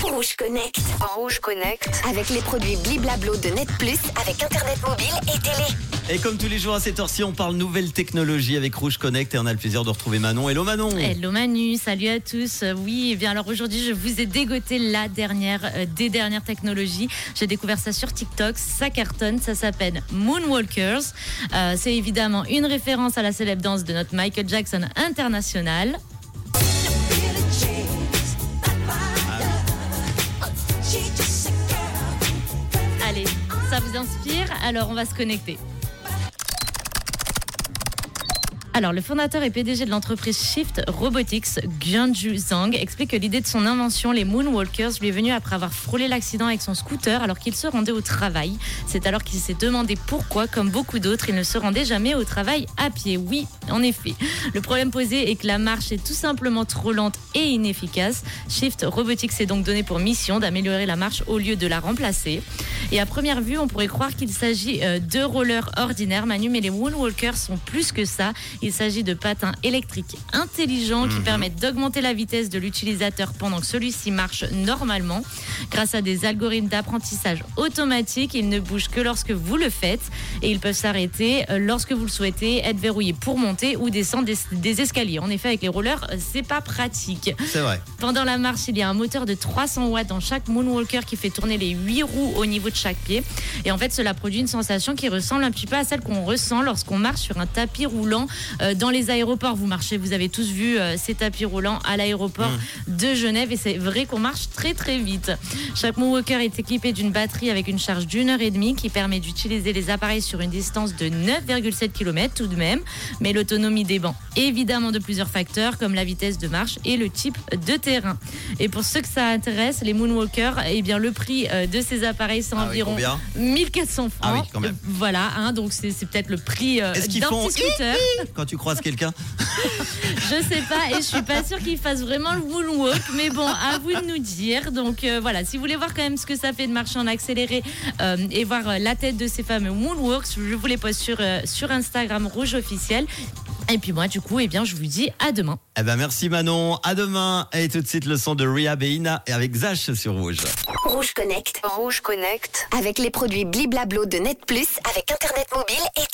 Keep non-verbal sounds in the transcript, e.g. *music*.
Rouge Connect. Rouge Connect. Avec les produits Bliblablo de Net Plus, avec Internet mobile et télé. Et comme tous les jours à cette heure-ci, on parle nouvelle technologie avec Rouge Connect et on a le plaisir de retrouver Manon. Hello Manon Hello Manu, salut à tous. Oui, et bien alors aujourd'hui, je vous ai dégoté la dernière euh, des dernières technologies. J'ai découvert ça sur TikTok, ça cartonne, ça s'appelle Moonwalkers. Euh, C'est évidemment une référence à la célèbre danse de notre Michael Jackson international. Ça vous inspire Alors on va se connecter. Alors, le fondateur et PDG de l'entreprise Shift Robotics, Gyunju Zhang, explique que l'idée de son invention, les Moonwalkers, lui est venue après avoir frôlé l'accident avec son scooter alors qu'il se rendait au travail. C'est alors qu'il s'est demandé pourquoi, comme beaucoup d'autres, il ne se rendait jamais au travail à pied. Oui, en effet. Le problème posé est que la marche est tout simplement trop lente et inefficace. Shift Robotics s'est donc donné pour mission d'améliorer la marche au lieu de la remplacer. Et à première vue, on pourrait croire qu'il s'agit euh, de rollers ordinaires, Manu, mais les Moonwalkers sont plus que ça. Il s'agit de patins électriques intelligents qui permettent d'augmenter la vitesse de l'utilisateur pendant que celui-ci marche normalement. Grâce à des algorithmes d'apprentissage automatique, ils ne bougent que lorsque vous le faites et ils peuvent s'arrêter euh, lorsque vous le souhaitez, être verrouillés pour monter ou descendre des, des escaliers. En effet, avec les rollers, euh, c'est pas pratique. C'est vrai. Pendant la marche, il y a un moteur de 300 watts dans chaque Moonwalker qui fait tourner les 8 roues au niveau de chaque pied. Et en fait, cela produit une sensation qui ressemble un petit peu à celle qu'on ressent lorsqu'on marche sur un tapis roulant dans les aéroports. Vous marchez, vous avez tous vu euh, ces tapis roulants à l'aéroport de Genève et c'est vrai qu'on marche très très vite. Chaque Moonwalker est équipé d'une batterie avec une charge d'une heure et demie qui permet d'utiliser les appareils sur une distance de 9,7 km tout de même. Mais l'autonomie dépend évidemment de plusieurs facteurs comme la vitesse de marche et le type de terrain. Et pour ceux que ça intéresse, les Moonwalkers, eh bien le prix euh, de ces appareils c'est Ah environ combien? 1400 francs. Ah oui, quand même. Voilà, hein, donc c'est peut-être le prix euh, d'un petit scooter. Quand tu croises quelqu'un *laughs* Je sais pas et je suis pas sûre qu'il fasse vraiment le moonwalk, mais bon, à vous de nous dire. Donc euh, voilà, si vous voulez voir quand même ce que ça fait de marcher en accéléré euh, et voir euh, la tête de ces fameux moonwalks, je vous les poste sur, euh, sur Instagram Rouge officiel. Et puis moi, du coup, eh bien, je vous dis à demain. Eh ben merci Manon, à demain et tout de suite le son de Ria Beina et avec Zach sur Rouge. Rouge Connect. Rouge Connect. Avec les produits Bliblablo de Net Plus, avec Internet mobile et télé.